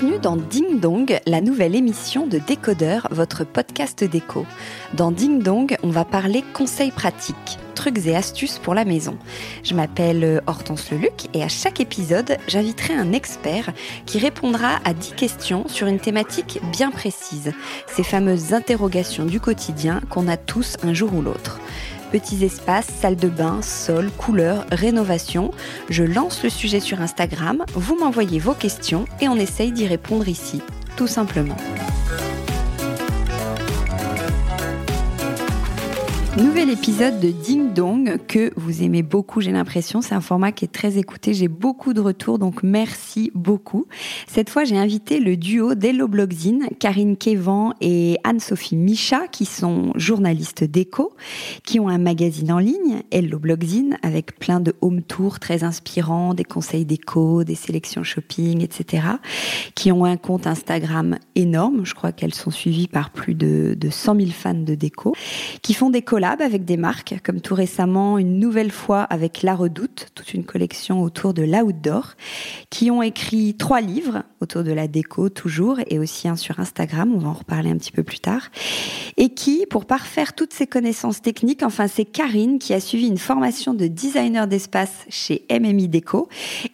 Bienvenue dans Ding Dong, la nouvelle émission de Décodeur, votre podcast déco. Dans Ding Dong, on va parler conseils pratiques, trucs et astuces pour la maison. Je m'appelle Hortense Leluc et à chaque épisode, j'inviterai un expert qui répondra à 10 questions sur une thématique bien précise, ces fameuses interrogations du quotidien qu'on a tous un jour ou l'autre petits espaces, salle de bain, sol, couleurs, rénovation. Je lance le sujet sur Instagram, vous m'envoyez vos questions et on essaye d'y répondre ici, tout simplement. Nouvel épisode de Ding Dong que vous aimez beaucoup, j'ai l'impression. C'est un format qui est très écouté. J'ai beaucoup de retours, donc merci beaucoup. Cette fois, j'ai invité le duo d'Hello Blogzine, Karine Kevan et Anne-Sophie Micha, qui sont journalistes déco, qui ont un magazine en ligne, Hello Blogzine, avec plein de home tours très inspirants, des conseils déco, des sélections shopping, etc. Qui ont un compte Instagram énorme. Je crois qu'elles sont suivies par plus de, de 100 000 fans de déco, qui font des avec des marques, comme tout récemment une nouvelle fois avec La Redoute, toute une collection autour de l'outdoor, qui ont écrit trois livres autour de la déco toujours, et aussi un sur Instagram, on va en reparler un petit peu plus tard, et qui, pour parfaire toutes ces connaissances techniques, enfin c'est Karine qui a suivi une formation de designer d'espace chez MMI Déco,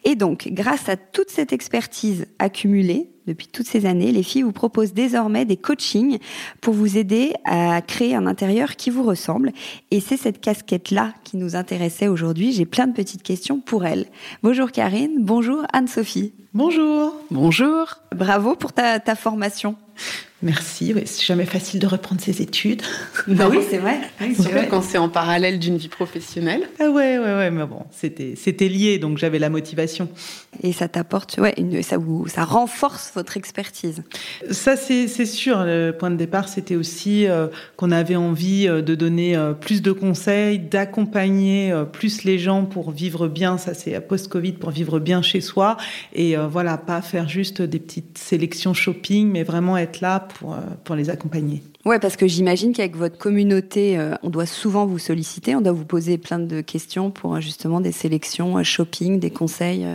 et donc grâce à toute cette expertise accumulée, depuis toutes ces années, les filles vous proposent désormais des coachings pour vous aider à créer un intérieur qui vous ressemble. Et c'est cette casquette-là qui nous intéressait aujourd'hui. J'ai plein de petites questions pour elle. Bonjour Karine, bonjour Anne-Sophie. Bonjour. Bonjour. Bravo pour ta, ta formation. Merci. c'est jamais facile de reprendre ses études. Bah oui, c'est vrai. Surtout quand c'est en parallèle d'une vie professionnelle. Ah ouais, ouais, ouais. Mais bon, c'était, c'était lié, donc j'avais la motivation. Et ça t'apporte, ouais, une, ça vous, ça renforce votre expertise. Ça, c'est, c'est sûr. Le point de départ, c'était aussi euh, qu'on avait envie euh, de donner euh, plus de conseils, d'accompagner plus les gens pour vivre bien. Ça, c'est post-Covid pour vivre bien chez soi. Et voilà, pas faire juste des petites sélections shopping, mais vraiment être là pour, euh, pour les accompagner. Ouais, parce que j'imagine qu'avec votre communauté, euh, on doit souvent vous solliciter, on doit vous poser plein de questions pour euh, justement des sélections shopping, des conseils.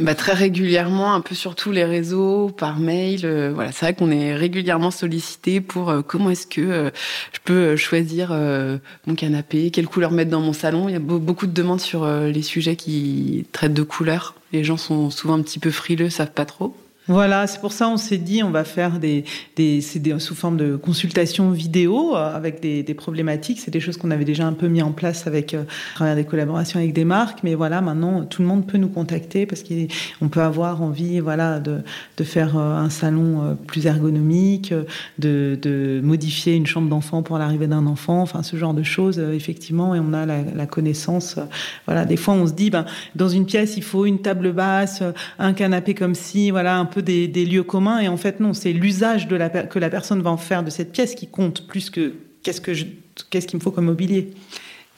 Bah, très régulièrement, un peu sur tous les réseaux, par mail. voilà, c'est vrai qu'on est régulièrement sollicité pour comment est-ce que je peux choisir mon canapé, quelle couleur mettre dans mon salon. Il y a beaucoup de demandes sur les sujets qui traitent de couleurs. Les gens sont souvent un petit peu frileux, savent pas trop. Voilà, c'est pour ça on s'est dit on va faire des, des, des sous forme de consultation vidéo euh, avec des, des problématiques. C'est des choses qu'on avait déjà un peu mis en place avec euh, à travers des collaborations avec des marques, mais voilà maintenant tout le monde peut nous contacter parce qu'on peut avoir envie voilà de, de faire euh, un salon plus ergonomique, de, de modifier une chambre d'enfant pour l'arrivée d'un enfant, enfin ce genre de choses effectivement et on a la, la connaissance. Voilà, des fois on se dit ben dans une pièce il faut une table basse, un canapé comme si, voilà un peu des, lieux communs. Et en fait, non, c'est l'usage la, que la personne va en faire de cette pièce qui compte plus que qu'est-ce que qu'est-ce qu'il me faut comme mobilier.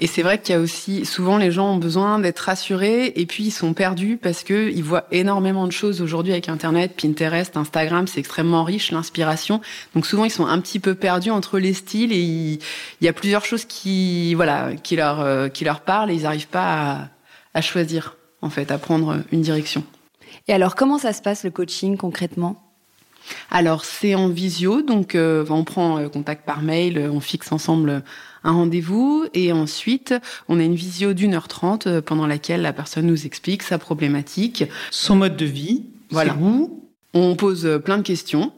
Et c'est vrai qu'il y a aussi souvent les gens ont besoin d'être rassurés et puis ils sont perdus parce que ils voient énormément de choses aujourd'hui avec Internet, Pinterest, Instagram, c'est extrêmement riche l'inspiration. Donc souvent ils sont un petit peu perdus entre les styles et il, y a plusieurs choses qui voilà qui leur euh, qui leur parlent et ils n'arrivent pas à choisir en fait, à prendre une direction. Et alors comment ça se passe le coaching concrètement? Alors c'est en visio, donc euh, on prend euh, contact par mail, euh, on fixe ensemble un rendez-vous et ensuite on a une visio d'une heure trente pendant laquelle la personne nous explique sa problématique, son mode de vie, voilà. Où on pose plein de questions.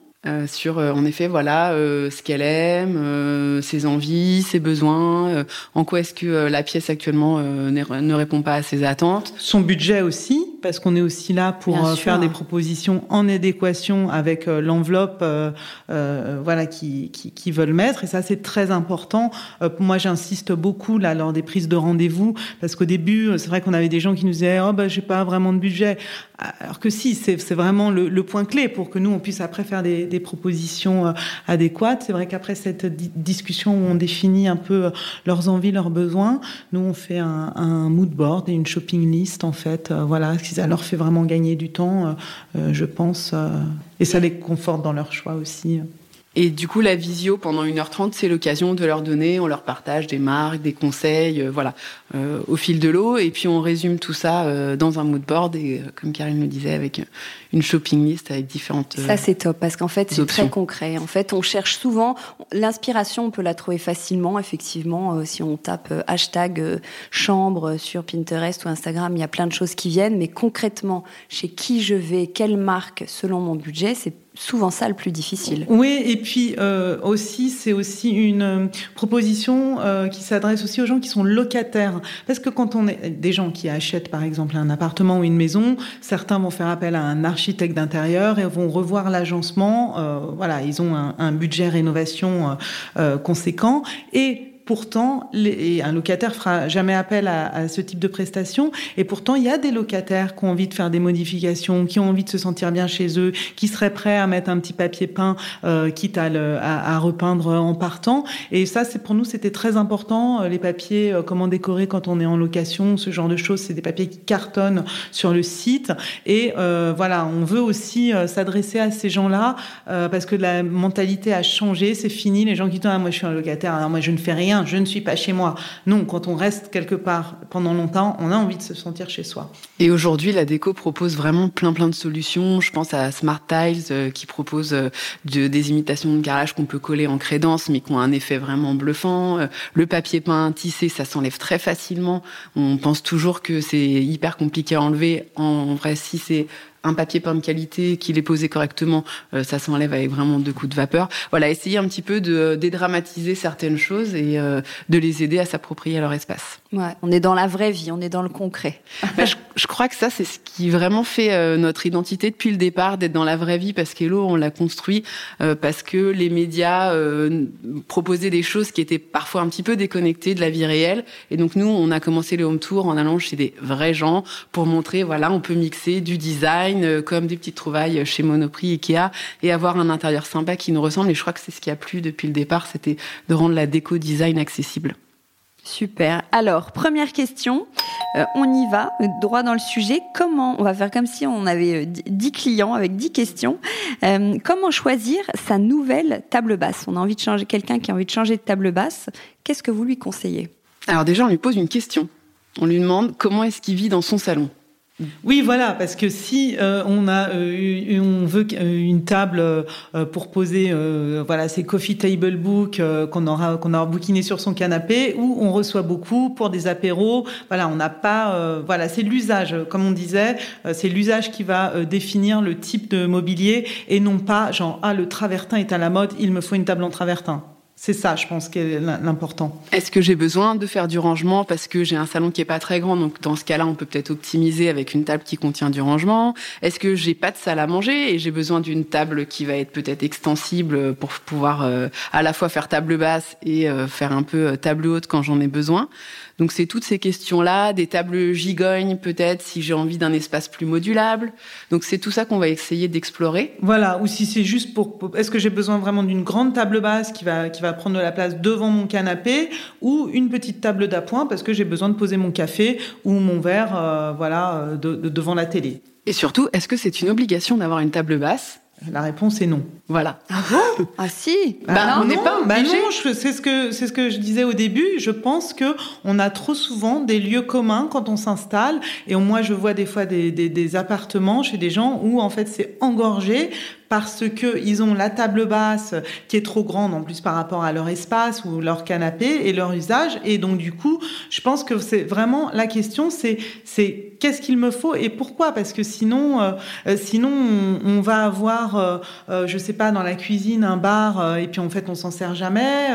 sur en effet voilà ce qu'elle aime, ses envies, ses besoins, en quoi est-ce que la pièce actuellement ne répond pas à ses attentes. Son budget aussi parce qu'on est aussi là pour euh, faire des propositions en adéquation avec euh, l'enveloppe euh, euh, voilà qui, qui, qui, veulent mettre. Et ça c'est très important. Moi j'insiste beaucoup là lors des prises de rendez-vous parce qu'au début c'est vrai qu'on avait des gens qui nous disaient oh bah j'ai pas vraiment de budget alors que si c'est vraiment le, point clé pour que nous on puisse après faire des, propositions adéquates c'est vrai qu'après cette discussion où on définit un peu leurs envies leurs besoins nous on fait un, un mood board et une shopping list en fait voilà ça leur fait vraiment gagner du temps, euh, euh, je pense, euh, et ça les conforte dans leur choix aussi. Et du coup, la visio pendant 1h30, c'est l'occasion de leur donner, on leur partage des marques, des conseils, voilà, au fil de l'eau. Et puis on résume tout ça dans un mood board et, comme Karine me disait, avec une shopping list avec différentes. Ça, c'est top parce qu'en fait, c'est très concret. En fait, on cherche souvent l'inspiration, on peut la trouver facilement. Effectivement, euh, si on tape euh, hashtag euh, chambre sur Pinterest ou Instagram, il y a plein de choses qui viennent. Mais concrètement, chez qui je vais, quelle marque, selon mon budget, c'est souvent ça le plus difficile. Oui, et puis euh, aussi, c'est aussi une proposition euh, qui s'adresse aussi aux gens qui sont locataires. Parce que quand on est des gens qui achètent par exemple un appartement ou une maison, certains vont faire appel à un architecte d'intérieur et vont revoir l'agencement. Euh, voilà, ils ont un, un budget rénovation euh, conséquent et pourtant, un locataire fera jamais appel à, ce type de prestation. Et pourtant, il y a des locataires qui ont envie de faire des modifications, qui ont envie de se sentir bien chez eux, qui seraient prêts à mettre un petit papier peint, euh, quitte à, repeindre en partant. Et ça, c'est pour nous, c'était très important. Euh, les papiers, euh, comment décorer quand on est en location, ce genre de choses, c'est des papiers qui cartonnent sur le site. Et voilà, on veut aussi s'adresser à ces gens-là parce que la mentalité a changé, c'est fini. Les gens qui disent ah, moi je suis un locataire, alors moi je ne fais rien je ne suis pas chez moi. Non, quand on reste quelque part pendant longtemps, on a envie de se sentir chez soi. Et aujourd'hui, la déco propose vraiment plein plein de solutions. Je pense à Smart Tiles euh, qui propose euh, de, des imitations de garage qu'on peut coller en crédence, mais qui ont un effet vraiment bluffant. Euh, le papier peint tissé, ça s'enlève très facilement. On pense toujours que c'est hyper compliqué à enlever. En vrai, si c'est un papier peint de qualité, qu'il est posé correctement, euh, ça s'enlève avec vraiment deux coups de vapeur. Voilà, essayer un petit peu de dédramatiser certaines choses et euh, de les aider à s'approprier leur espace. Ouais, on est dans la vraie vie, on est dans le concret. bah, je, je, crois que ça, c'est ce qui vraiment fait euh, notre identité depuis le départ, d'être dans la vraie vie, parce qu'Hello, on l'a construit euh, parce que les médias euh, proposaient des choses qui étaient parfois un petit peu déconnectées de la vie réelle. Et donc nous, on a commencé les home tours en allant chez des vrais gens pour montrer, voilà, on peut mixer du design euh, comme des petites trouvailles chez Monoprix, Ikea, et avoir un intérieur sympa qui nous ressemble. Et je crois que c'est ce qui a plu depuis le départ, c'était de rendre la déco design accessible. Super. Alors, première question, euh, on y va, droit dans le sujet. Comment, on va faire comme si on avait 10 euh, clients avec 10 questions. Euh, comment choisir sa nouvelle table basse? On a envie de changer, quelqu'un qui a envie de changer de table basse, qu'est-ce que vous lui conseillez? Alors déjà, on lui pose une question. On lui demande comment est-ce qu'il vit dans son salon. Oui, voilà, parce que si euh, on a, euh, on veut une table euh, pour poser, voilà, ces coffee table book qu'on aura, qu'on aura bouquiné sur son canapé, ou on reçoit beaucoup pour des apéros. Voilà, on n'a pas, voilà, c'est l'usage, comme on disait, c'est l'usage qui va définir le type de mobilier et non pas genre ah le travertin est à la mode, il me faut une table en travertin. C'est ça, je pense, qui est l'important. Est-ce que j'ai besoin de faire du rangement parce que j'ai un salon qui est pas très grand, donc dans ce cas-là, on peut peut-être optimiser avec une table qui contient du rangement. Est-ce que j'ai pas de salle à manger et j'ai besoin d'une table qui va être peut-être extensible pour pouvoir euh, à la fois faire table basse et euh, faire un peu euh, table haute quand j'en ai besoin? Donc c'est toutes ces questions-là, des tables gigognes peut-être si j'ai envie d'un espace plus modulable. Donc c'est tout ça qu'on va essayer d'explorer. Voilà, ou si c'est juste pour, est-ce que j'ai besoin vraiment d'une grande table basse qui va qui qui va prendre de la place devant mon canapé ou une petite table d'appoint parce que j'ai besoin de poser mon café ou mon verre, euh, voilà, devant la télé. Et surtout, est-ce que c'est une obligation d'avoir une table basse? La réponse est non. Voilà. Ah bon Ah si. Bah, bah on n'est pas bah obligé. non, c'est ce que c'est ce que je disais au début. Je pense que on a trop souvent des lieux communs quand on s'installe. Et moi, je vois des fois des, des, des appartements chez des gens où en fait c'est engorgé parce que ils ont la table basse qui est trop grande en plus par rapport à leur espace ou leur canapé et leur usage. Et donc du coup je pense que c'est vraiment la question c'est c'est qu'est-ce qu'il me faut et pourquoi? Parce que sinon euh, euh, sinon on, va avoir euh, euh, je sais pas dans la cuisine un bar et puis en fait on s'en sert jamais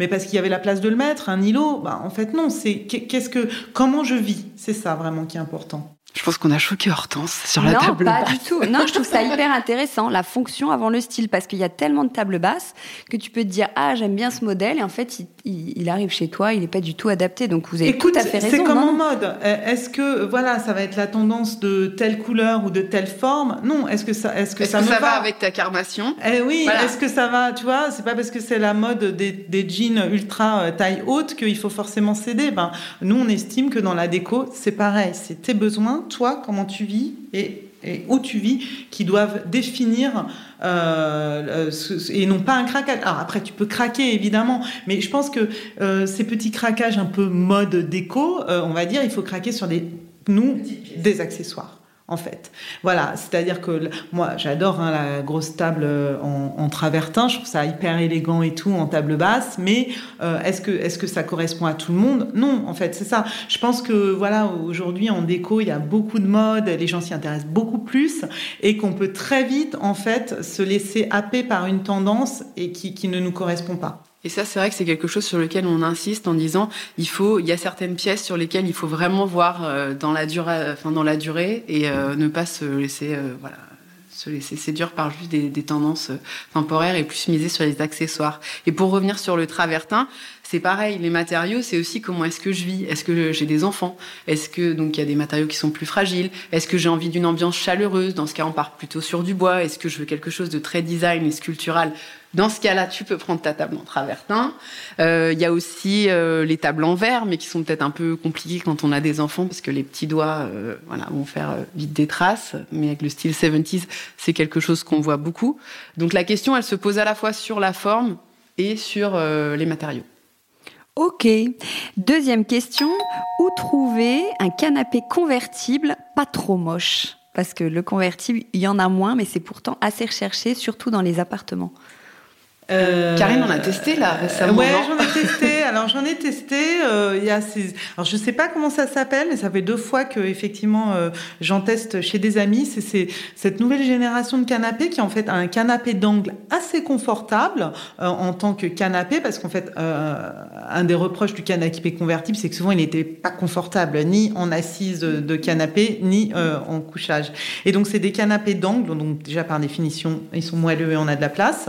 mais parce qu'il y avait la place de le mettre un îlot. Bah en fait non c'est qu'est-ce que comment je vis? C'est ça vraiment qui est important je pense qu'on a choqué Hortense sur la table basse. Non, pas du tout. Non, je trouve ça hyper intéressant, la fonction avant le style, parce qu'il y a tellement de tables basses que tu peux te dire ah j'aime bien ce modèle et en fait il, arrive chez toi, il n'est pas du tout adapté. Donc vous avez tout à fait raison. C'est comme en mode. Est-ce que voilà ça va être la tendance de telle couleur ou de telle forme? Non. Est-ce que ça est-ce que ça, ça va, avec ta carnation eh Oui. Est-ce que ça va Tu vois, c'est pas parce que c'est la mode des, des jeans ultra euh, taille haute qu'il faut forcément céder. Ben nous on estime que dans la déco c'est pareil. C'est tes besoins toi, comment tu vis et, où tu vis, qui doivent définir euh, et non pas un craquage. Alors après, tu peux craquer évidemment, mais je pense que euh, ces petits craquages un peu mode déco, euh, on va dire, il faut craquer sur des nous des accessoires en fait. Voilà, c'est-à-dire que moi, j'adore hein, la grosse table euh, en, travertin, je trouve ça hyper élégant et tout en table basse, mais euh, est-ce que est-ce que ça correspond à tout le monde? Non, en fait, c'est ça. Je pense que voilà, aujourd'hui en déco, il y a beaucoup de modes, les gens s'y intéressent beaucoup plus et qu'on peut très vite en fait se laisser happer par une tendance et qui, qui ne nous correspond pas. Et ça, c'est vrai que c'est quelque chose sur lequel on insiste en disant, il faut, il y a certaines pièces sur lesquelles il faut vraiment voir euh, dans la durée, enfin dans la durée, et euh, ne pas se laisser, euh, voilà, se laisser séduire par juste des, des, tendances temporaires et plus miser sur les accessoires. Et pour revenir sur le travertin, c'est pareil, les matériaux, c'est aussi comment est-ce que je vis. Est-ce que j'ai des enfants? Est-ce que donc il y a des matériaux qui sont plus fragiles? Est-ce que j'ai envie d'une ambiance chaleureuse? Dans ce cas, on part plutôt sur du bois. Est-ce que je veux quelque chose de très design et sculptural? Dans ce cas-là, tu peux prendre ta table en travertin. Euh, il y a aussi euh, les tables en verre, mais qui sont peut-être un peu compliquées quand on a des enfants, parce que les petits doigts euh, voilà, vont faire vite des traces. Mais avec le style 70s, c'est quelque chose qu'on voit beaucoup. Donc la question, elle se pose à la fois sur la forme et sur les matériaux. Ok. Deuxième question, où trouver un canapé convertible pas trop moche? Parce que le convertible, il y en a moins, mais c'est pourtant assez recherché, surtout dans les appartements. Euh, Karine en a testé là récemment. Ouais, j'en ai testé. Alors j'en ai testé. Euh, il y a ces... Alors je sais pas comment ça s'appelle, mais ça fait deux fois que effectivement euh, j'en teste chez des amis. C'est cette nouvelle génération de canapé qui en fait un canapé d'angle assez confortable euh, en tant que canapé, parce qu'en fait euh, un des reproches du canapé convertible, c'est que souvent il n'était pas confortable ni en assise de canapé ni en couchage. Et donc c'est des canapés d'angle, donc déjà par définition ils sont moelleux et on a de la place,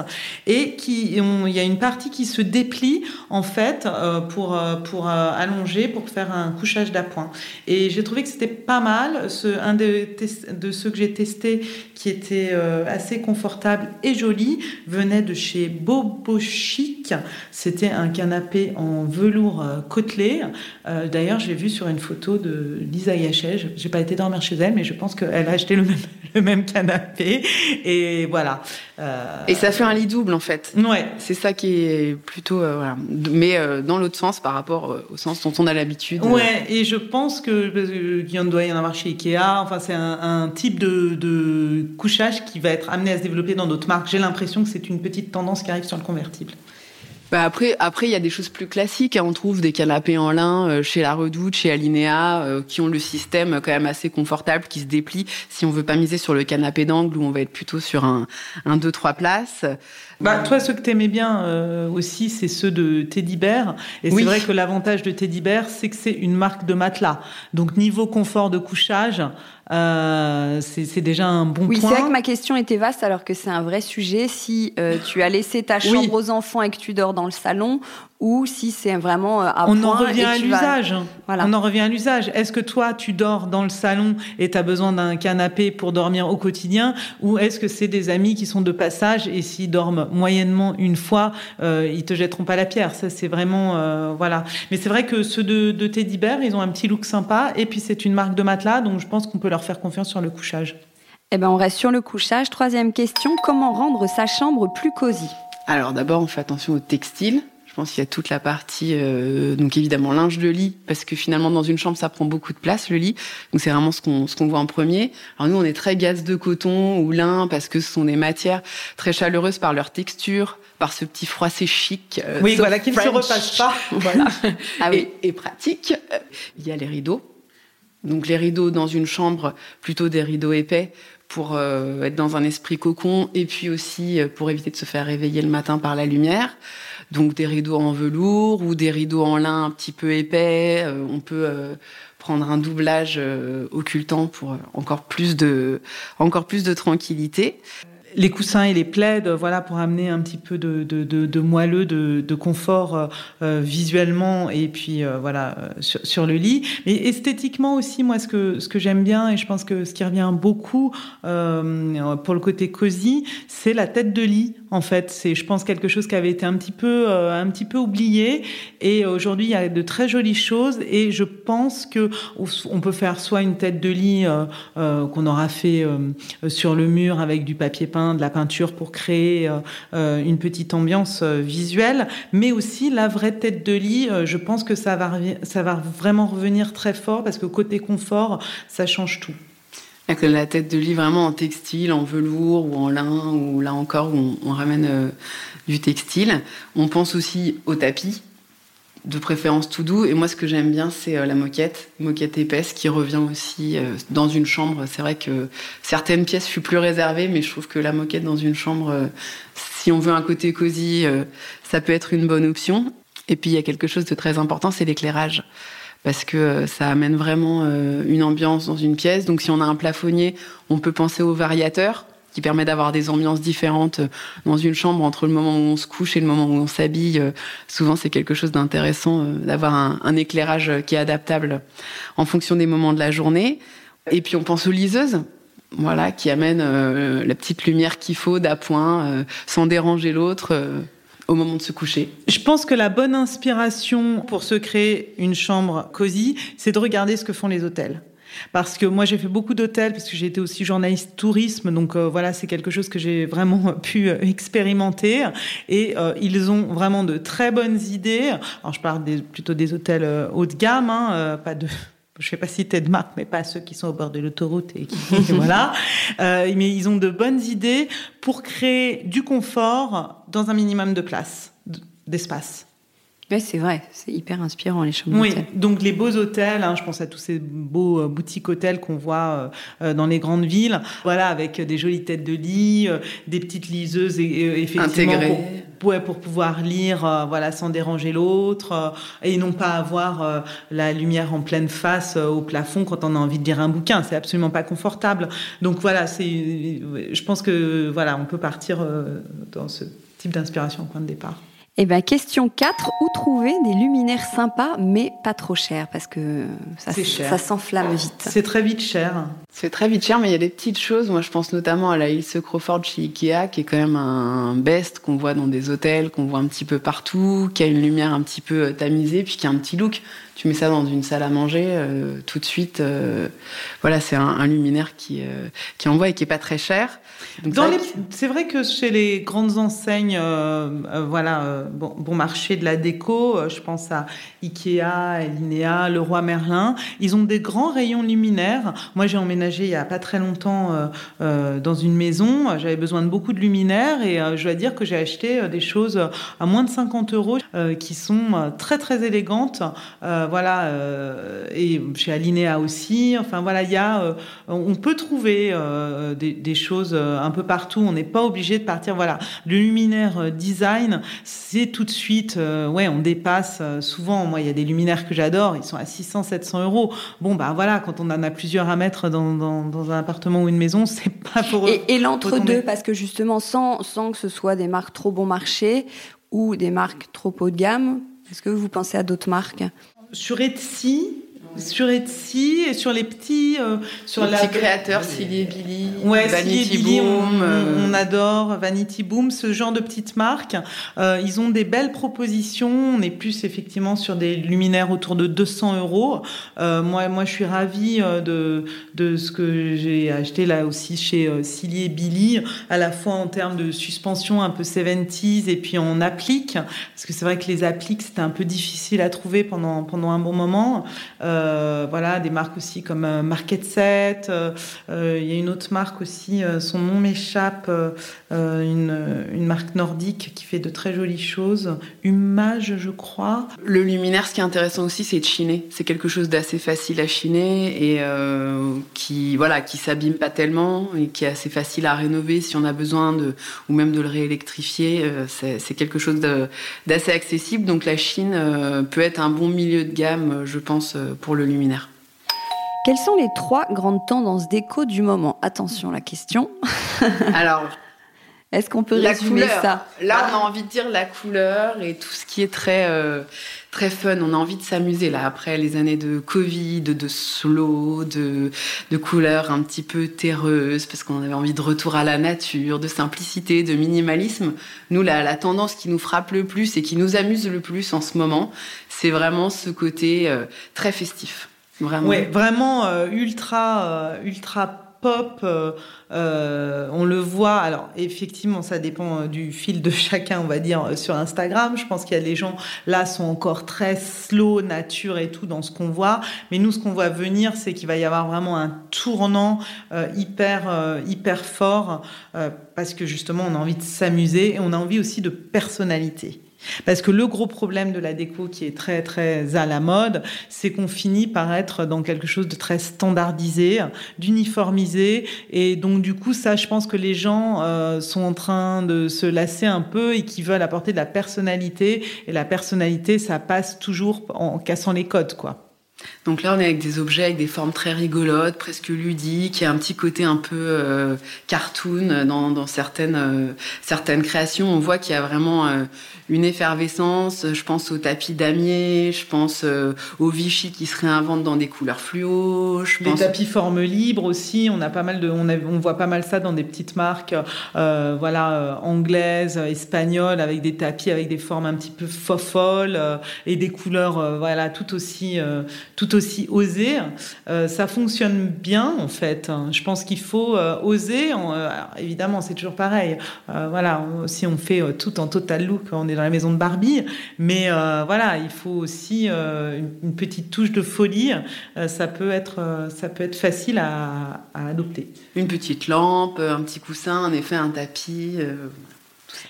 et qui il y a une partie qui se déplie en fait pour euh, pour euh, allonger, pour faire un couchage d'appoint. Et j'ai trouvé que c'était pas mal. Ce, un de, de ceux que j'ai testé qui était assez confortable et joli venait de chez Bobo Chic. C'était un canapé en velours côtelé. D'ailleurs, j'ai vu sur une photo de Lisa Yachet. J'ai pas été dormir chez elle, mais je pense qu'elle a acheté le même, le même canapé. Et voilà. Et ça fait un lit double en fait. Ouais. C'est ça qui est plutôt, euh, voilà. mais euh, dans l'autre sens par rapport euh, au sens dont on a l'habitude. Ouais, et je pense que qu'il doit y en avoir chez Ikea. Enfin, c'est un, un, type de, de couchage qui va être amené à se développer dans d'autres marques. J'ai l'impression que c'est une petite tendance qui arrive sur le convertible. Bah après, après il y a des choses plus classiques. Hein. On trouve des canapés en lin euh, chez La Redoute, chez Alinea, euh, qui ont le système quand même assez confortable, qui se déplie. Si on veut pas miser sur le canapé d'angle, où on va être plutôt sur un, un deux trois places. Bah, toi, ceux que t'aimais bien euh, aussi, c'est ceux de Teddy Bear. Et c'est vrai que l'avantage de Teddy Bear, c'est que c'est une marque de matelas. Donc niveau confort de couchage, Euh, c'est déjà un bon oui, point. Oui, c'est vrai que ma question était vaste alors que c'est un vrai sujet. Si euh, tu as laissé ta chambre aux enfants et que tu dors dans le salon, ou si c'est vraiment euh, à On point en revient à l'usage. Voilà. On en revient à l'usage. Est-ce que toi, tu dors dans le salon et tu as besoin d'un canapé pour dormir au quotidien ou est-ce que c'est des amis qui sont de passage et s'ils dorment moyennement une fois, euh, ils te jetteront pas la pierre? Ça, c'est vraiment... Euh, voilà. Mais c'est vrai que ceux de, de Teddy Bear, ils ont un petit look sympa et puis c'est une marque de matelas, donc je pense qu'on peut leur faire confiance sur le couchage. Eh ben, on reste sur le couchage. Troisième question, comment rendre sa chambre plus cosy? Alors d'abord, on fait attention au textile. Pense qu'il y a toute la partie, euh, donc évidemment linge de lit, parce que finalement dans une chambre ça prend beaucoup de place le lit, donc c'est vraiment ce qu'on ce qu'on voit en premier. Alors nous on est très gaze de coton ou lin parce que ce sont des matières très chaleureuses par leur texture, par ce petit froissé chic. Euh, oui, voilà, qui ne se repasse pas. voilà. ah, oui. et, et pratique. Il y a les rideaux. Donc les rideaux dans une chambre, plutôt des rideaux épais pour euh, être dans un esprit cocon et puis aussi pour éviter de se faire réveiller le matin par la lumière. Donc des rideaux en velours ou des rideaux en lin un petit peu épais. Euh, on peut euh, prendre un doublage euh, occultant pour encore plus de encore plus de tranquillité les coussins et les plaids, voilà, pour amener un petit peu de, de, moelleux, de, confort visuellement et puis voilà sur, le lit. Mais esthétiquement aussi, moi, ce que ce que j'aime bien et je pense que ce qui revient beaucoup pour le côté cosy, c'est la tête de lit. En fait, c'est, je pense, quelque chose qui avait été un petit peu un petit peu oublié. Et aujourd'hui, il y a de très jolies choses. Et je pense que on peut faire soit une tête de lit qu'on aura fait sur le mur avec du papier peint de la peinture pour créer euh, une petite ambiance euh, visuelle, mais aussi la vraie tête de lit. Euh, je pense que ça va, ça va vraiment revenir très fort parce que côté confort, ça change tout. La tête de lit vraiment en textile, en velours ou en lin, ou là encore on, on ramène du textile. On pense aussi au tapis, de préférence tout doux. Et moi, ce que j'aime bien, c'est euh, la moquette, moquette épaisse, qui revient aussi euh, dans une chambre. C'est vrai que certaines pièces, je suis plus réservée, mais je trouve que la moquette dans une chambre, euh, si on veut un côté cosy, ça peut être une bonne option. Et puis, il y a quelque chose de très important, c'est l'éclairage. Parce que ça amène vraiment une ambiance dans une pièce. Donc, si on a un plafonnier, on peut penser au variateur qui permet d'avoir des ambiances différentes dans une chambre entre le moment où on se couche et le moment où on s'habille. Souvent, c'est quelque chose d'intéressant euh, d'avoir un, éclairage qui est adaptable en fonction des moments de la journée. Et puis, on pense aux liseuses. Voilà, qui amènent euh, la petite lumière qu'il faut d'appoint, euh, sans déranger l'autre euh, au moment de se coucher. Je pense que la bonne inspiration pour se créer une chambre cosy, c'est de regarder ce que font les hôtels. Parce que moi, j'ai fait beaucoup d'hôtels, parce que j'ai été aussi journaliste tourisme, donc euh, voilà, c'est quelque chose que j'ai vraiment pu euh, expérimenter. Et euh, ils ont vraiment de très bonnes idées. Alors, je parle plutôt des hôtels haut de gamme, hein, pas de je ne vais pas citer de marque, mais pas ceux qui sont au bord de l'autoroute et voilà. Euh, mais ils ont de bonnes idées pour créer du confort dans un minimum de place, d'espace. Oui, c'est vrai, c'est hyper inspirant les chambres Oui, donc les beaux hôtels, hein, je pense à tous ces beaux euh, boutiques hôtels qu'on voit euh, dans les grandes villes, voilà, avec des jolies têtes de lit, euh, des petites liseuses et, effectivement Intégrées. pour, ouais, pour pouvoir lire, euh, voilà, sans déranger l'autre euh, et non pas avoir euh, la lumière en pleine face au plafond quand on a envie de lire un bouquin, c'est absolument pas confortable. Donc voilà, c'est, je pense que voilà, on peut partir dans ce type d'inspiration au point de départ. Eh ben, question 4, où trouver des luminaires sympas mais pas trop chers? Parce que ça, ça s'enflamme vite. C'est très vite cher. C'est très vite cher, mais il y a des petites choses. Moi, je pense notamment à la Ilse Crawford chez Ikea, qui est quand même un best qu'on voit dans des hôtels, qu'on voit un petit peu partout, qui a une lumière un petit peu tamisée, puis qui a un petit look. Tu mets ça dans une salle à manger, euh, tout de suite, euh, voilà, c'est un, un, luminaire qui, euh, qui envoie et qui est pas très cher. C'est vrai que chez les grandes enseignes, euh, voilà, bon, bon, marché de la déco, je pense à Ikea, Linea, Leroy Merlin, ils ont des grands rayons luminaires. Moi, j'ai emménagé il y a pas très longtemps dans une maison, j'avais besoin de beaucoup de luminaires et je dois dire que j'ai acheté des choses à moins de 50 euros qui sont très très élégantes voilà, euh, et chez Alinea aussi. Enfin voilà, il y a, euh, on peut trouver euh, des, des, choses un peu partout. On n'est pas obligé de partir. Voilà, le luminaire design, c'est tout de suite, ouais, on dépasse souvent. Moi, il y a des luminaires que j'adore, ils sont à 600, 700 euros. Bon, bah voilà, quand on en a plusieurs à mettre dans, dans, un appartement ou une maison, c'est pas pour. Et, et l'entre-deux, parce que justement, sans, sans que ce soit des marques trop bon marché ou des marques trop haut de gamme, est-ce que vous pensez à d'autres marques? Sur Etsy, sur Etsy et sur les petits euh, sur les la petits créateurs Silly Billy ouais, Vanity Boom euh. on, adore Vanity Boom ce genre de petites marques. Euh, ils ont des belles propositions. On est plus effectivement sur des luminaires autour de 200 euros. Moi moi je suis ravie de de ce que j'ai acheté là aussi chez Silly et Billy à la fois en termes de suspension un peu 70s et puis en applique. Parce que c'est vrai que les appliques c'était un peu difficile à trouver pendant pendant un bon moment. Euh, voilà, des marques aussi comme euh, Market Set. Euh, il y a une autre marque aussi, son nom m'échappe, une, une, marque nordique qui fait de très jolies choses. Humage, je crois. Le luminaire, ce qui est intéressant aussi, c'est de chiner. C'est quelque chose d'assez facile à chiner et qui, voilà, qui s'abîme pas tellement et qui est assez facile à rénover si on a besoin de, ou même de le réélectrifier. c'est quelque chose d'assez accessible. Donc la Chine peut être un bon milieu de gamme, je pense, pour le luminaire. Quelles sont les trois grandes tendances déco du moment? Attention, la question. Alors, est-ce qu'on peut résumer ça? Là, on a envie de dire la couleur et tout ce qui est très euh, très fun. On a envie de s'amuser là après les années de Covid, de slow, de de couleurs un petit peu terreuses parce qu'on avait envie de retour à la nature, de simplicité, de minimalisme. Nous, la, la tendance qui nous frappe le plus et qui nous amuse le plus en ce moment, c'est vraiment ce côté euh, très festif. Vraiment. Ouais, vraiment euh, ultra, euh, ultra pop. on le voit. Alors effectivement, ça dépend du fil de chacun, on va dire sur Instagram. Je pense qu'il y a des gens là sont encore très slow, nature et tout dans ce qu'on voit. Mais nous, ce qu'on voit venir, c'est qu'il va y avoir vraiment un tournant hyper, hyper fort parce que justement, on a envie de s'amuser et on a envie aussi de personnalité. Parce que le gros problème de la déco qui est très très à la mode, c'est qu'on finit par être dans quelque chose de très standardisé, d'uniformisé, et donc du coup ça, je pense que les gens euh, sont en train de se lasser un peu et qui veulent apporter de la personnalité, et la personnalité, ça passe toujours en cassant les codes, quoi. Donc là, on est avec des objets avec des formes très rigolotes, presque ludiques, et un petit côté un peu euh, cartoon dans, certaines, euh, certaines créations. On voit qu'il y a vraiment euh, une effervescence. Je pense au tapis damier, je pense au Vichy qui se réinvente dans des couleurs fluo. Je les tapis forme libre aussi. On a pas mal de, on, on voit pas mal ça dans des petites marques, voilà, anglaises, espagnoles, avec des tapis avec des formes un petit peu folles et des couleurs, voilà, tout aussi tout aussi osé. Euh, ça fonctionne bien en fait. Je pense qu'il faut euh, oser. Euh, évidemment, c'est toujours pareil. voilà, si on fait tout en total look, on est dans la maison de Barbie. Mais voilà, il faut aussi une, petite touche de folie. ça peut être, ça peut être facile à, à, adopter. Une petite lampe, un petit coussin, en effet, un tapis.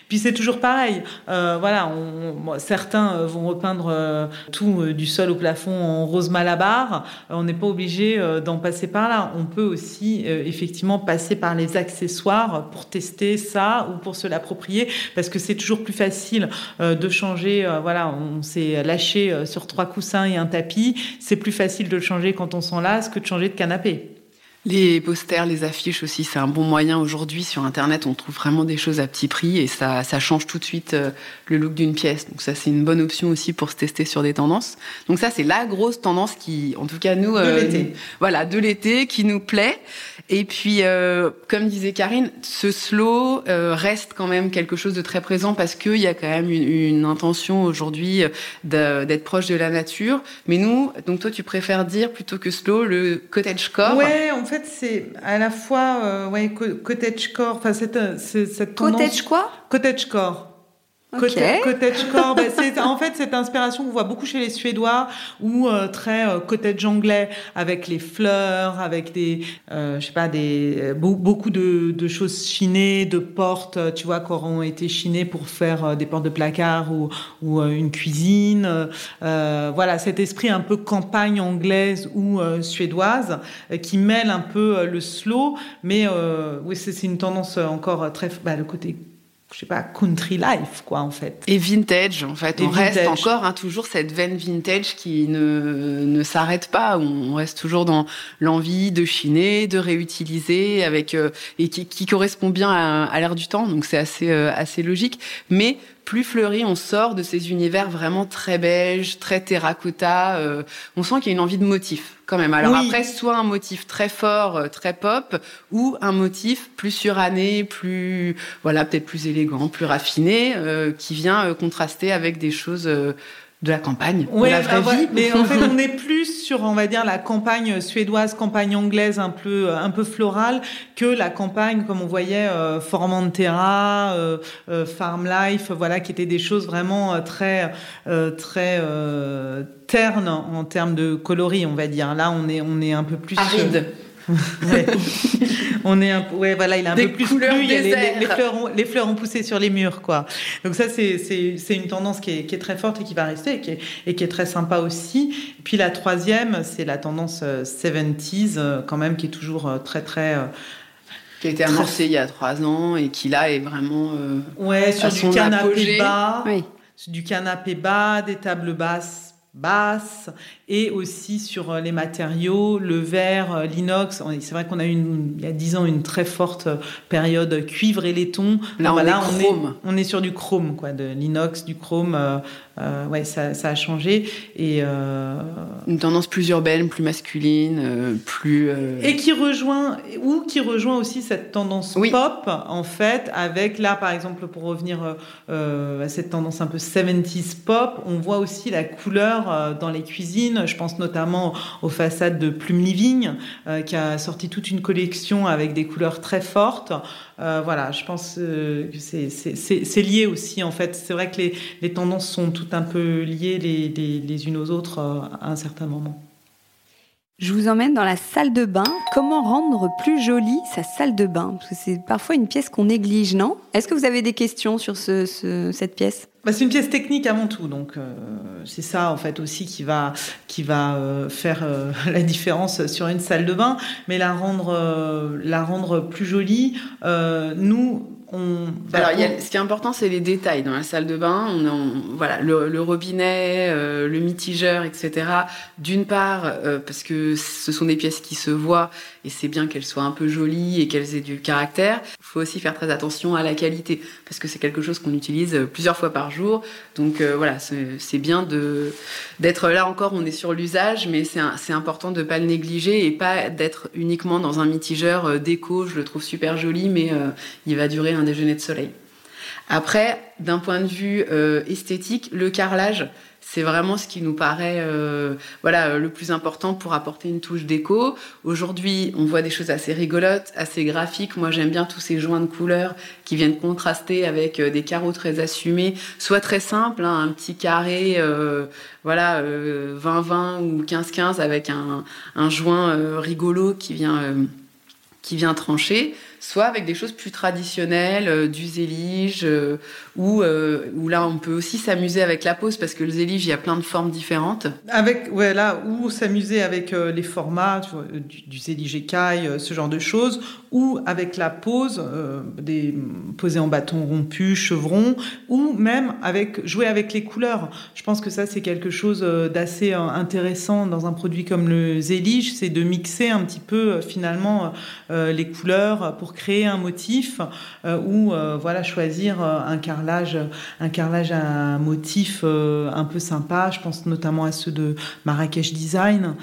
Puis c'est toujours pareil. Euh, voilà, on, certains euh, vont repeindre euh, tout du sol au plafond en rose malabar. On n'est pas obligé d'en passer par là. On peut aussi effectivement passer par les accessoires pour tester ça ou pour se l'approprier, parce que c'est toujours plus facile de changer. voilà, on s'est lâché sur trois coussins et un tapis. C'est plus facile de le changer quand on s'en lasse que de changer de canapé. Les posters, les affiches aussi, c'est un bon moyen aujourd'hui sur Internet. On trouve vraiment des choses à petit prix et ça, ça change tout de suite euh, le look d'une pièce. Donc ça, c'est une bonne option aussi pour se tester sur des tendances. Donc ça, c'est la grosse tendance qui, en tout cas nous, de euh, l'été. voilà, de l'été, qui nous plaît. Et puis, euh, comme disait Karine, ce slow reste quand même quelque chose de très présent parce qu'il y a quand même une, une intention aujourd'hui d'être proche de la nature. Mais nous, donc toi, tu préfères dire plutôt que slow le cottagecore. Ouais, fait, c'est à la fois euh, ouais, cottagecore, enfin cette, euh, cette tendance... Cottage quoi? Cottagecore. Okay. Cottagecore, bah, c'est en fait cette inspiration qu'on voit beaucoup chez les Suédois ou euh, très euh, cottage anglais avec les fleurs, avec des, euh, je sais pas, des beaucoup de, de, choses chinées, de portes, tu vois, qui auront été chinées pour faire des portes de placard ou, ou une cuisine. voilà, cet esprit un peu campagne anglaise ou suédoise qui mêle un peu le slow, mais oui, c'est une tendance encore très, bah, le côté je sais pas, country life, quoi, en fait. Et vintage, en fait. on reste encore hein, toujours cette veine vintage qui ne, ne s'arrête pas. On reste toujours dans l'envie de chiner, de réutiliser, avec euh, et qui, qui, correspond bien à, à l'ère du temps. Donc c'est assez euh, assez logique. Mais plus fleuri, on sort de ces univers vraiment très beige, très terracotta. Euh, on sent qu'il y a une envie de motif quand même. Alors après, soit un motif très fort, euh, très pop, ou un motif plus suranné, plus voilà, peut-être plus élégant, plus raffiné, euh, qui vient contraster avec des choses de la campagne, de la vraie vie. Mais en fait, on est plus sur, on va dire, la campagne suédoise, campagne anglaise, un peu, un peu florale, que la campagne, comme on voyait, euh, Formentera, euh, euh, Farm Life, voilà, qui étaient des choses vraiment euh, très, euh, très ternes en termes de coloris, on va dire. Là, on est, on est un peu plus aride. On est un, ouais, voilà, il a un peu plus plu. Les, les, fleurs ont, les fleurs ont poussé sur les murs, quoi. Donc ça, c'est une tendance qui est, qui est, très forte et qui va rester et qui est, et qui est très sympa aussi. Et puis la troisième, c'est la tendance 70s, euh, euh, quand même, qui est toujours euh, très, très qui a été amorcée il y a trois ans et qui là est vraiment ouais sur du canapé bas, oui. du canapé bas, des tables basses basses et aussi sur euh, les matériaux, le verre, euh, l'inox. C'est vrai qu'on a eu une, il y a dix ans une très forte euh, période cuivre et laiton. Là, on, est on, est, on, est, sur du chrome, quoi, de l'inox, du chrome. Euh, ouais, ça, ça, a changé et euh... une tendance plus urbaine, plus masculine, euh, plus et qui rejoint ou qui rejoint aussi cette tendance oui. pop en fait, avec là par exemple pour revenir à cette tendance un peu 70s pop, on voit aussi la couleur dans les cuisines je pense notamment aux façades de Plume Living, euh, qui a sorti toute une collection avec des couleurs très fortes. Euh, voilà, je pense euh, que c'est lié aussi, en fait. C'est vrai que les, tendances sont toutes un peu liées les, unes aux autres à un certain moment. Je vous emmène dans la salle de bain. Comment rendre plus jolie sa salle de bain? Parce que c'est parfois une pièce qu'on néglige, non? Est-ce que vous avez des questions sur ce, ce, cette pièce? Bah, c'est une pièce technique avant tout, donc euh, c'est ça en fait aussi qui va qui va euh, faire euh, la différence sur une salle de bain, mais la rendre la rendre plus jolie. Nous, on, Alors, on... ce qui est important, c'est les détails dans la salle de bain. On, on voilà, le, le robinet, euh, le mitigeur, etc. D'une part, euh, parce que ce sont des pièces qui se voient et c'est bien qu'elles soient un peu jolies et qu'elles aient du caractère. Il faut aussi faire très attention à la qualité parce que c'est quelque chose qu'on utilise plusieurs fois par jour. Donc euh, voilà, c'est bien d'être là encore. On est sur l'usage, mais c'est important de pas le négliger et pas d'être uniquement dans un mitigeur euh, déco. Je le trouve super joli, mais euh, il va durer un déjeuner de soleil. Après, d'un point de vue euh, esthétique, le carrelage, c'est vraiment ce qui nous paraît euh, voilà le plus important pour apporter une touche d'écho. Aujourd'hui, on voit des choses assez rigolotes, assez graphiques. Moi, j'aime bien tous ces joints de couleurs qui viennent contraster avec euh, des carreaux très assumés, soit très simples, hein, un petit carré, euh, voilà, 20-20 euh, ou 15-15 avec un, un joint euh, rigolo qui vient qui vient trancher soit avec des choses plus traditionnelles, euh, du zélige, euh, ou euh, où là on peut aussi s'amuser avec la pose parce que le zélige il y a plein de formes différentes. Avec ou s'amuser avec les formats du, du zélige écaille, ce genre de choses, ou avec la pose euh, des posés en bâton rompu, chevron, ou même avec jouer avec les couleurs. Je pense que ça c'est quelque chose d'assez intéressant dans un produit comme le zélige, c'est de mixer un petit peu finalement les couleurs pour créer un motif euh, ou euh, voilà choisir euh, un carrelage, un carrelage à un motif un peu sympa. Je pense notamment à ceux de Marrakech Design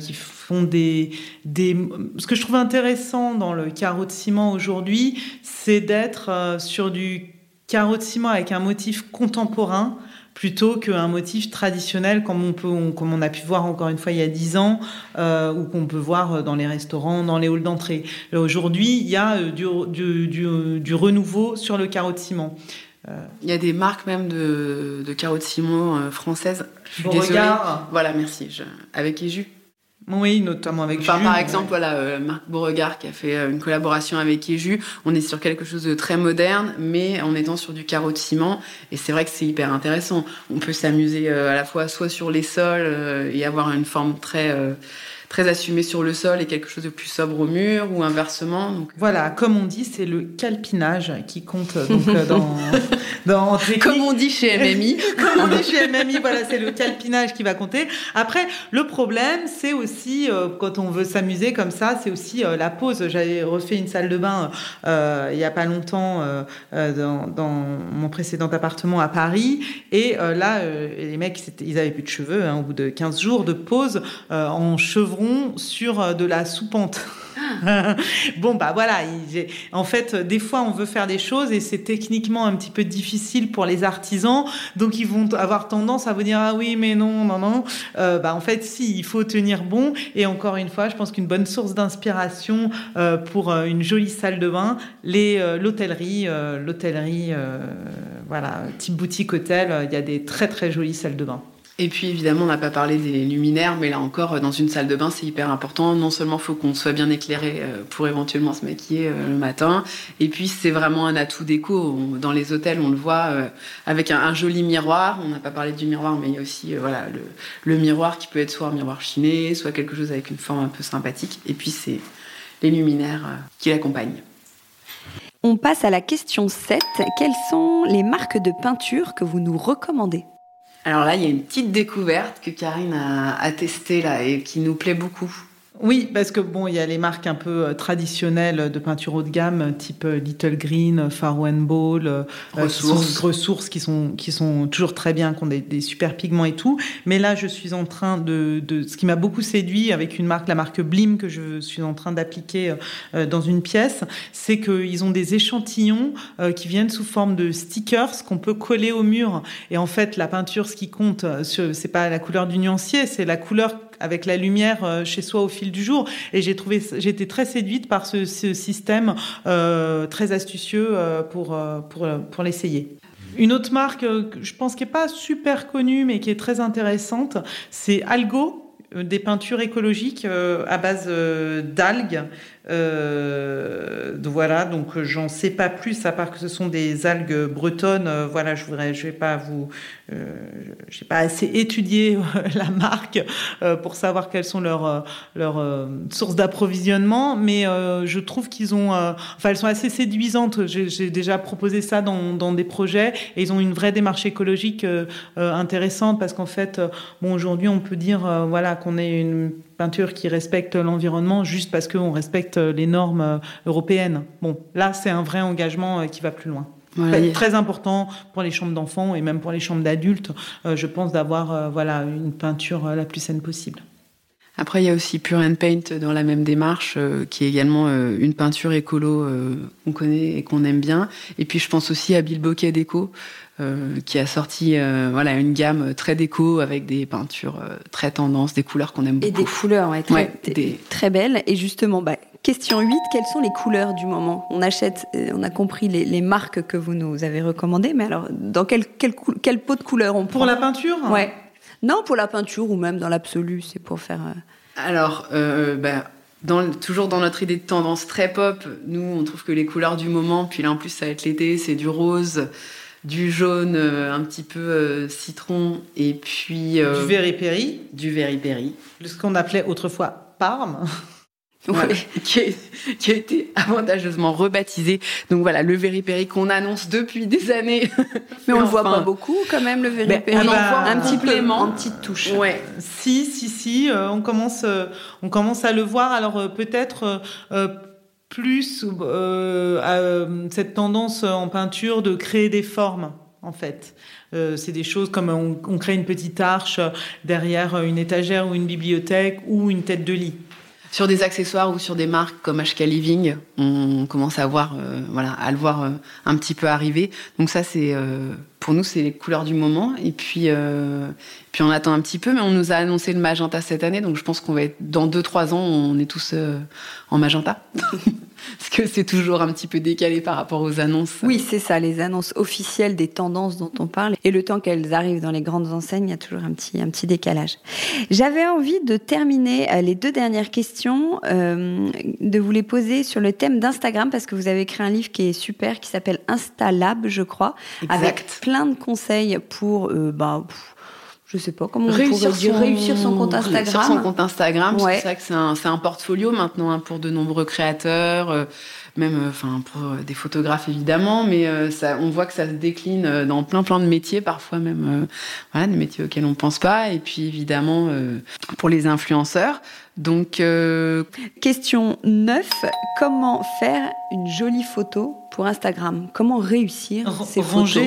qui font des, des. Ce que je trouve intéressant dans le carreau de ciment aujourd'hui, c'est d'être sur du carreau de ciment avec un motif contemporain plutôt qu'un motif traditionnel comme on, peut, on, comme on a pu voir encore une fois il y a dix ans euh, ou qu'on peut voir dans les restaurants, dans les halls d'entrée. Aujourd'hui, il y a euh, du, du, du, du, renouveau sur le carreau de ciment. Euh... Il y a des marques même de, de carreaux de ciment euh, françaises. Je suis désolée. Voilà, merci. Je... Avec Eju. Oui, notamment avec enfin. Par exemple, ouais. voilà, euh, Marc Beauregard qui a fait euh, une collaboration avec Eju. On est sur quelque chose de très moderne, mais en étant sur du carreau de ciment. Et c'est vrai que c'est hyper intéressant. On peut s'amuser euh, à la fois soit sur les sols et avoir une forme très très assumé sur le sol et quelque chose de plus sobre au mur ou inversement. Donc... Voilà, comme on dit, c'est le calpinage qui compte donc, dans, dans Comme on dit chez MMI. comme on dit chez MMI, voilà, c'est le calpinage qui va compter. Après, le problème, c'est aussi, quand on veut s'amuser comme ça, c'est aussi la pause. J'avais refait une salle de bain il n'y a pas longtemps dans, dans, mon précédent appartement à Paris. Et là, les mecs, ils avaient plus de cheveux hein, au bout de 15 jours de pause en chevron sur de la soupente. bon, bah voilà. En fait, des fois, on veut faire des choses et c'est techniquement un petit peu difficile pour les artisans. Donc, ils vont avoir tendance à vous dire Ah oui, mais non, non, non. Euh, bah, en fait, si, il faut tenir bon. Et encore une fois, je pense qu'une bonne source d'inspiration euh, pour euh, une jolie salle de bain, l'hôtellerie, l'hôtellerie, voilà, type boutique hôtel, il y a des très très jolies salles de bain. Et puis évidemment, on n'a pas parlé des luminaires, mais là encore, dans une salle de bain, c'est hyper important. Non seulement il faut qu'on soit bien éclairé euh, pour éventuellement se maquiller euh, le matin, et puis c'est vraiment un atout déco. Dans les hôtels, on le voit euh, avec un, joli miroir. On n'a pas parlé du miroir, mais il y a aussi voilà le, miroir qui peut être soit un miroir chiné, soit quelque chose avec une forme un peu sympathique. Et puis c'est les luminaires qui l'accompagnent. On passe à la question 7. Quelles sont les marques de peinture que vous nous recommandez? Alors là, il y a une petite découverte que Karine a, a testée là et qui nous plaît beaucoup. Oui, parce que bon, il y a les marques un peu euh, traditionnelles de peinture haut de gamme, type euh, Little Green, Faro and Ball, euh, ressources. Qui ressources qui sont qui sont toujours très bien, qui ont des, super pigments et tout. Mais là, je suis en train de, de ce qui m'a beaucoup séduit avec une marque, la marque Blim, que je suis en train d'appliquer dans une pièce, c'est qu'ils ont des échantillons qui viennent sous forme de stickers qu'on peut coller au mur. Et en fait, la peinture, ce qui compte, c'est pas la couleur du nuancier, c'est la couleur avec la lumière euh, chez soi au fil du jour. Et j'ai trouvé, été très séduite par ce, système euh, très astucieux euh, pour, pour, pour l'essayer. Une autre marque, je pense qui est pas super connue, mais qui est très intéressante, c'est Algo, des peintures écologiques à base d'algues euh, voilà, donc euh, j'en sais pas plus à part que ce sont des algues bretonnes. Euh, voilà, je voudrais, je vais pas vous, euh, j'ai pas assez étudié la marque pour savoir quelles sont leurs leurs sources d'approvisionnement, mais je trouve qu'ils ont, enfin elles sont assez séduisantes. J'ai déjà proposé ça dans, dans des projets et ils ont une vraie démarche écologique intéressante parce qu'en fait, bon aujourd'hui on peut dire voilà qu'on est une peinture qui respecte l'environnement juste parce qu'on respecte les normes euh, européennes. Bon, là, c'est un vrai engagement euh, qui va plus loin. Très important pour les chambres d'enfants et même pour les chambres d'adultes, euh, je pense, d'avoir voilà, une peinture la plus saine possible. Après, il y a aussi Pure and Paint dans la même démarche, qui est également une peinture écolo qu'on connaît et qu'on aime bien. Et puis, je pense aussi à Bill Bokeh Déco, euh, qui a sorti euh, voilà une gamme très déco avec des peintures euh, très tendances, des couleurs qu'on aime beaucoup. Et des couleurs ouais, très, très belles. Et justement, bah, question 8, quelles sont les couleurs du moment? On achète, on a compris les, marques que vous nous avez recommandées, mais alors dans quel, quel, quel pot de couleurs on prend? Pour la peinture? Ouais. Non, pour la peinture ou même dans l'absolu, c'est pour faire... Alors, bah, dans, toujours dans notre idée de tendance très pop, nous, on trouve que les couleurs du moment, puis là en plus ça va être l'été, c'est du rose, du jaune euh, un petit peu euh, citron et puis euh, du verri-péri, du verri-péri, ce qu'on appelait autrefois parme. qui, a, été avantageusement rebaptisé. Donc voilà, le verri-péri qu'on annonce depuis des années. Mais on le voit pas beaucoup quand même, le verri-péri. on en voit un petit peu, en petite touche. Ouais. Si, si, si, on, commence, on commence à le voir. Alors peut-être plus euh, euh, cette tendance en peinture de créer des formes en fait. Euh, c'est des choses comme on, crée une petite arche derrière une étagère ou une bibliothèque ou une tête de lit. Sur des accessoires ou sur des marques comme HK Living, on commence à voir, voilà, à le voir un petit peu arriver. Donc ça, c'est pour nous, c'est les couleurs du moment. Et puis, puis on attend un petit peu, mais on nous a annoncé le magenta cette année, donc je pense qu'on va être dans 2-3 ans, on est tous en magenta. Parce que c'est toujours un petit peu décalé par rapport aux annonces. Oui, c'est ça, les annonces officielles des tendances dont on parle. Et le temps qu'elles arrivent dans les grandes enseignes, il y a toujours un petit, un petit décalage. J'avais envie de terminer euh, les deux dernières questions, euh, de vous les poser sur le thème d'Instagram, parce que vous avez écrit un livre qui est super, qui s'appelle Instalab, je crois, avec plein de conseils pour... Euh, bah, je sais pas comment réussir on dire, son... réussir son compte Instagram. Réussir son compte Instagram, c'est vrai que c'est un, un, portfolio maintenant hein, pour de nombreux créateurs, euh, même euh, enfin pour des photographes évidemment, mais ça, on voit que ça se décline dans plein plein de métiers, parfois même voilà, des métiers auxquels on pense pas, et puis évidemment pour les influenceurs. Donc question 9, comment faire une jolie photo pour Instagram? Comment réussir ces photos?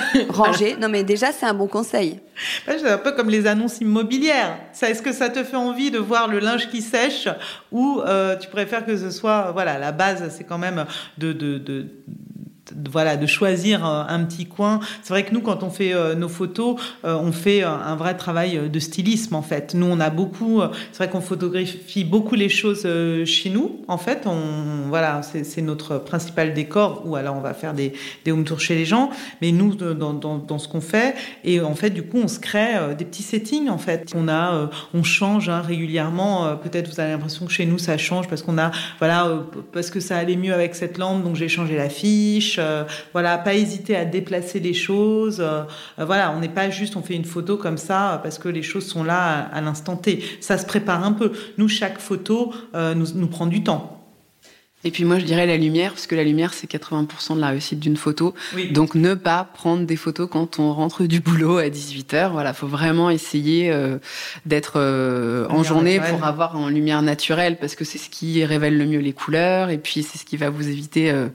Ranger. Non, mais déjà, c'est un bon conseil. C'est un peu comme les annonces immobilières. Est-ce que ça te fait envie de voir le linge qui sèche ou euh, tu préfères que ce soit, voilà, la base, c'est quand même de, de, de voilà de choisir euh, un petit coin. C'est vrai que nous quand on fait euh, nos photos, euh, on fait un vrai travail de stylisme en fait. Nous on a beaucoup c'est vrai qu'on photographie beaucoup les choses chez nous en fait, on voilà, c'est notre principal décor ou alors on va faire des des home tours chez les gens, mais nous dans, dans, ce qu'on fait et en fait du coup on se crée des petits settings en fait. On a on change hein, régulièrement, peut-être vous avez l'impression que chez nous ça change parce qu'on a voilà parce que ça allait mieux avec cette lampe donc j'ai changé la fiche euh, voilà, pas hésiter à déplacer les choses. Euh, euh, voilà, on n'est pas juste on fait une photo comme ça parce que les choses sont là à, l'instant T. Ça se prépare un peu. Nous, chaque photo nous prend du temps. Et puis moi, je dirais la lumière, parce que la lumière, c'est 80% de la réussite d'une photo. Donc ne pas prendre des photos quand on rentre du boulot à 18h. Voilà, faut vraiment essayer euh, d'être euh, en journée pour avoir en lumière naturelle, parce que c'est ce qui révèle le mieux les couleurs, et puis c'est ce qui va vous éviter euh,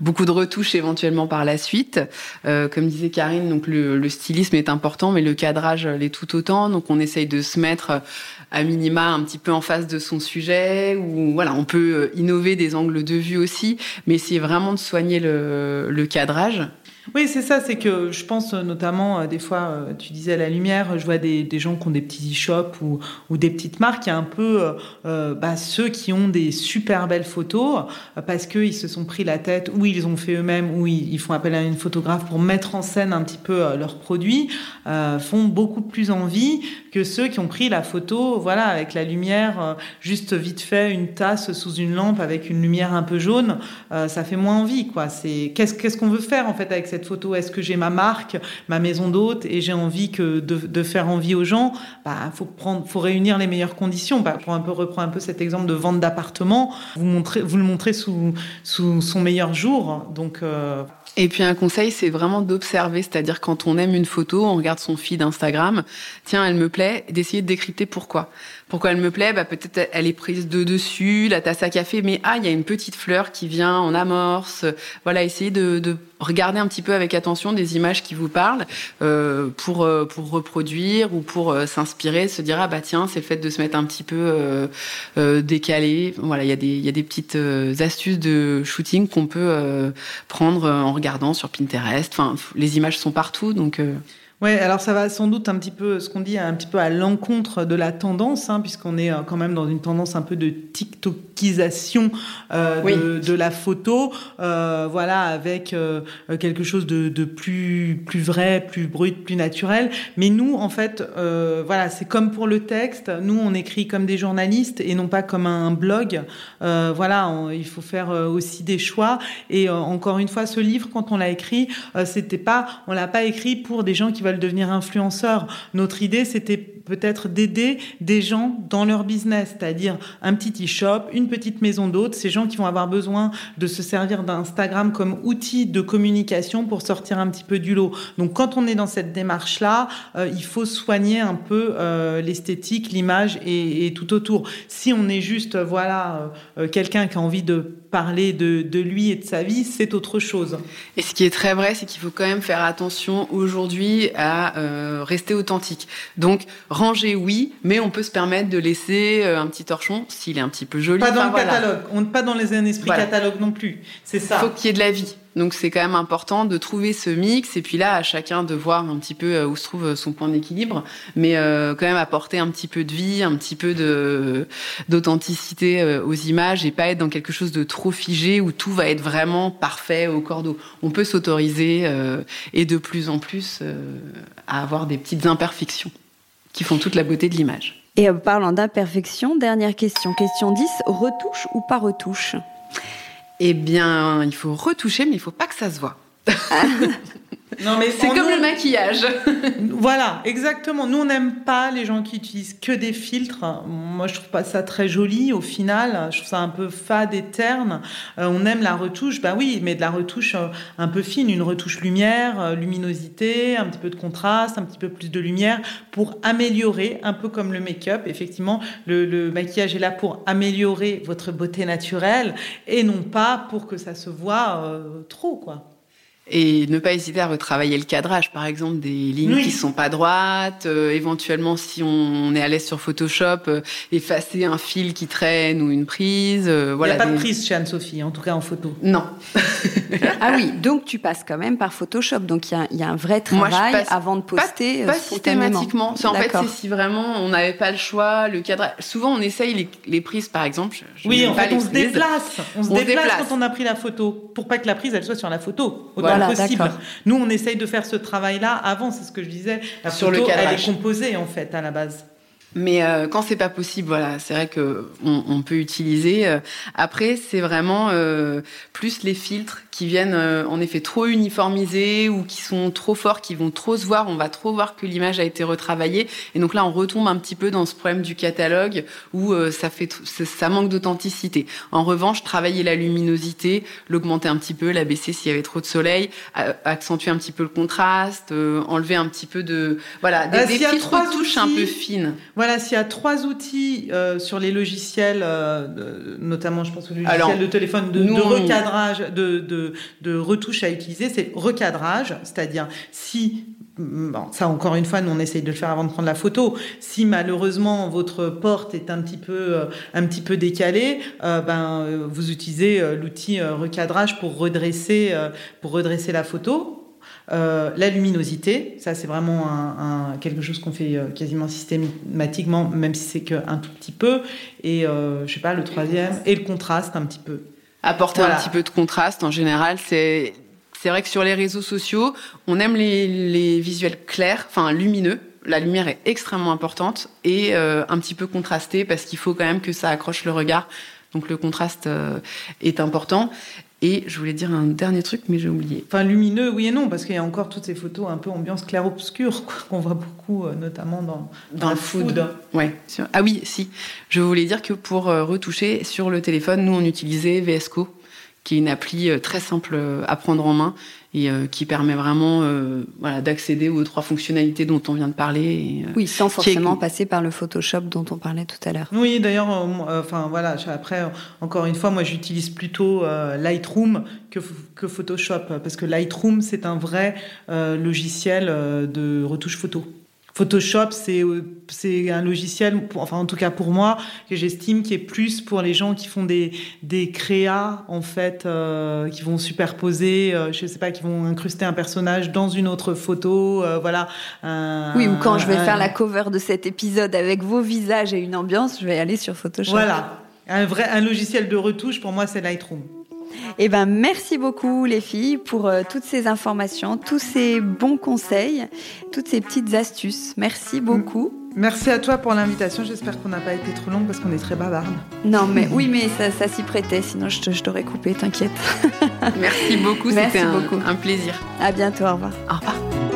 beaucoup de retouches éventuellement par la suite. comme disait Karine, donc le, le, stylisme est important, mais le cadrage l'est tout autant. Donc on essaye de se mettre à minima un petit peu en face de son sujet, ou voilà, on peut innover des angles de vue aussi, mais essayer vraiment de soigner le cadrage. Oui, c'est ça, c'est que je pense notamment, euh, des fois, euh, tu disais la lumière, je vois des, gens qui ont des petits e-shops ou, des petites marques, il y a un peu euh, bah, ceux qui ont des super belles photos parce qu'ils se sont pris la tête ou ils ont fait eux-mêmes ou ils, font appel à une photographe pour mettre en scène un petit peu leurs produits, font beaucoup plus envie que ceux qui ont pris la photo, voilà, avec la lumière juste vite fait, une tasse sous une lampe avec une lumière un peu jaune, ça fait moins envie, quoi. C'est qu'est-ce qu'est-ce qu'on veut faire en fait avec cette cette photo Est-ce que j'ai ma marque, ma maison d'hôte et j'ai envie que de, faire envie aux gens Bah, faut prendre, faut réunir les meilleures conditions. Bah, pour un peu reprendre un peu cet exemple de vente d'appartement, vous vous le montrez sous sous son meilleur jour. Donc euh, et puis un conseil, c'est vraiment d'observer, c'est-à-dire quand on aime une photo, on regarde son feed Instagram, tiens, elle me plaît, d'essayer de décrypter pourquoi. Pourquoi elle me plaît? Bah, Peut-être elle est prise de dessus, la tasse à café, mais ah, il y a une petite fleur qui vient en amorce. Voilà, essayer de, de regarder un petit peu avec attention des images qui vous parlent euh, pour, euh, pour reproduire ou pour euh, s'inspirer, se dire ah bah tiens, c'est le fait de se mettre un petit peu euh, euh décalé. Voilà, il y, a des, y a des petites astuces de shooting qu'on peut prendre en regardant sur Pinterest. Enfin, les images sont partout, donc... Ouais, alors ça va sans doute un petit peu, ce qu'on dit, un petit peu à l'encontre de la tendance, hein, puisqu'on est euh, quand même dans une tendance un peu de TikTokisation euh, de, de, la photo, euh, voilà, avec euh, quelque chose de, de, plus plus vrai, plus brut, plus naturel. Mais nous, en fait, voilà, c'est comme pour le texte. Nous, on écrit comme des journalistes et non pas comme un blog. Voilà, il faut faire aussi des choix. Et encore une fois, ce livre, quand on l'a écrit, c'était pas, on l'a pas écrit pour des gens qui veulent devenir influenceurs. Notre idée, c'était peut-être d'aider des gens dans leur business, c'est-à-dire un petit e-shop, une petite maison d'hôtes, ces gens qui vont avoir besoin de se servir d'Instagram comme outil de communication pour sortir un petit peu du lot. Donc quand on est dans cette démarche-là, euh, il faut soigner un peu euh, l'esthétique, l'image et, tout autour. Si on est juste, voilà, euh, quelqu'un qui a envie de parler de, lui et de sa vie, c'est autre chose. Et ce qui est très vrai, c'est qu'il faut quand même faire attention aujourd'hui à euh, rester authentique. Donc, ranger, oui, mais on peut se permettre de laisser euh, un petit torchon s'il est un petit peu joli. Pas dans le catalogue, on, pas dans les esprits voilà. catalogue non plus. C'est ça. Il faut qu'il y ait de la vie. Donc c'est quand même important de trouver ce mix et puis là à chacun de voir un petit peu euh, où se trouve son point d'équilibre, mais euh, quand même apporter un petit peu de vie, un petit peu d'authenticité euh, aux images et pas être dans quelque chose de trop figé où tout va être vraiment parfait au cordeau. On peut s'autoriser euh, et de plus en plus euh, à avoir des petites imperfections qui font toute la beauté de l'image. Et en parlant d'imperfection, dernière question, question 10, retouche ou pas retouche? Eh bien, il faut retoucher, mais il faut pas que ça se voit. Non, mais c'est comme le maquillage. voilà, exactement. Nous, on n'aime pas les gens qui utilisent que des filtres. Moi, je trouve pas ça très joli. Au final, je trouve ça un peu fade et terne. Euh, on aime la retouche, bah oui, mais de la retouche euh, un peu fine, une retouche lumière, euh, luminosité, un petit peu de contraste, un petit peu plus de lumière pour améliorer, un peu comme le make-up. Effectivement, le, le maquillage est là pour améliorer votre beauté naturelle et non pas pour que ça se voit trop, quoi. Et ne pas hésiter à retravailler le cadrage, par exemple, des lignes qui sont pas droites, euh, éventuellement si on est à l'aise sur Photoshop, euh, effacer un fil qui traîne ou une prise. Euh, voilà, Il n'y a pas de prise chez Anne-Sophie, en tout cas en photo. Non. ah oui, donc tu passes quand même par Photoshop, donc il y, y a, un vrai travail avant de poster. Pas, pas systématiquement. En fait, c'est si vraiment on n'avait pas le choix, le cadrage. Souvent, on essaye les, les prises, par exemple. oui, en fait, on se déplace. On se déplace, quand on a pris la photo, pour pas que la prise elle soit sur la photo possible. Nous, on essaye de faire ce travail-là avant, c'est ce que je disais. La Sur photo, le elle est composée en fait à la base. Mais euh, quand c'est pas possible, voilà, c'est vrai que on, peut utiliser. Euh, après, c'est vraiment euh, plus les filtres qui viennent en effet trop uniformisés ou qui sont trop forts, qui vont trop se voir. On va trop voir que l'image a été retravaillée. Et donc là, on retombe un petit peu dans ce problème du catalogue où ça fait ça manque d'authenticité. En revanche, travailler la luminosité, l'augmenter un petit peu, la baisser s'il y avait trop de soleil, accentuer un petit peu le contraste, enlever un petit peu de voilà des, des petites touches un peu fines. Voilà, s'il y a trois outils euh, sur les logiciels, euh, notamment je pense au logiciel de téléphone de, recadrage, de, de, de, retouche à utiliser, c'est recadrage, c'est-à-dire si Bon, ça encore une fois, nous on essaye de le faire avant de prendre la photo. Si malheureusement votre porte est un petit peu, euh, un petit peu décalée, ben vous utilisez l'outil recadrage pour redresser, pour redresser la photo. Euh, la luminosité, ça c'est vraiment quelque chose qu'on fait euh, quasiment systématiquement, même si c'est qu'un tout petit peu. Et euh, je sais pas, le troisième, et le contraste un petit peu. Apporter un petit peu de contraste en général, c'est c'est vrai que sur les réseaux sociaux, on aime les, les visuels clairs, enfin lumineux. La lumière est extrêmement importante et un petit peu contrastée parce qu'il faut quand même que ça accroche le regard. Donc le contraste est important. Et je voulais dire un dernier truc, mais j'ai oublié. Enfin, lumineux, oui et non, parce qu'il y a encore toutes ces photos un peu ambiance clair-obscur qu'on voit beaucoup, euh, notamment dans, dans, le food. Ouais. Ah oui, si. Je voulais dire que pour euh, retoucher sur le téléphone, nous, on utilisait VSCO, qui est une appli euh, très simple à prendre en main et euh, qui permet vraiment euh, voilà, d'accéder aux trois fonctionnalités dont on vient de parler. Euh, oui, sans forcément passer par le Photoshop dont on parlait tout à l'heure. Oui, d'ailleurs, enfin voilà, après, encore une fois, moi j'utilise plutôt Lightroom que, que, Photoshop parce que Lightroom c'est un vrai logiciel de retouche photo. Photoshop, c'est c'est un logiciel, enfin en tout cas pour moi, que j'estime qui est plus pour les gens qui font des des créas en fait, euh, qui vont superposer, euh, je sais pas, qui vont incruster un personnage dans une autre photo, euh, voilà. oui, ou quand je vais faire la cover de cet épisode avec vos visages et une ambiance, je vais aller sur Photoshop. Voilà, un vrai un logiciel de retouche pour moi c'est Lightroom. Eh ben, merci beaucoup les filles pour euh, toutes ces informations, tous ces bons conseils, toutes ces petites astuces. Merci beaucoup. Merci à toi pour l'invitation. J'espère qu'on n'a pas été trop longue parce qu'on est très bavarde. Non, mais oui, mais ça, s'y prêtait. Sinon, je, t'aurais coupé. T'inquiète. Merci beaucoup. C'était un, un plaisir. À bientôt. Au revoir. Au revoir.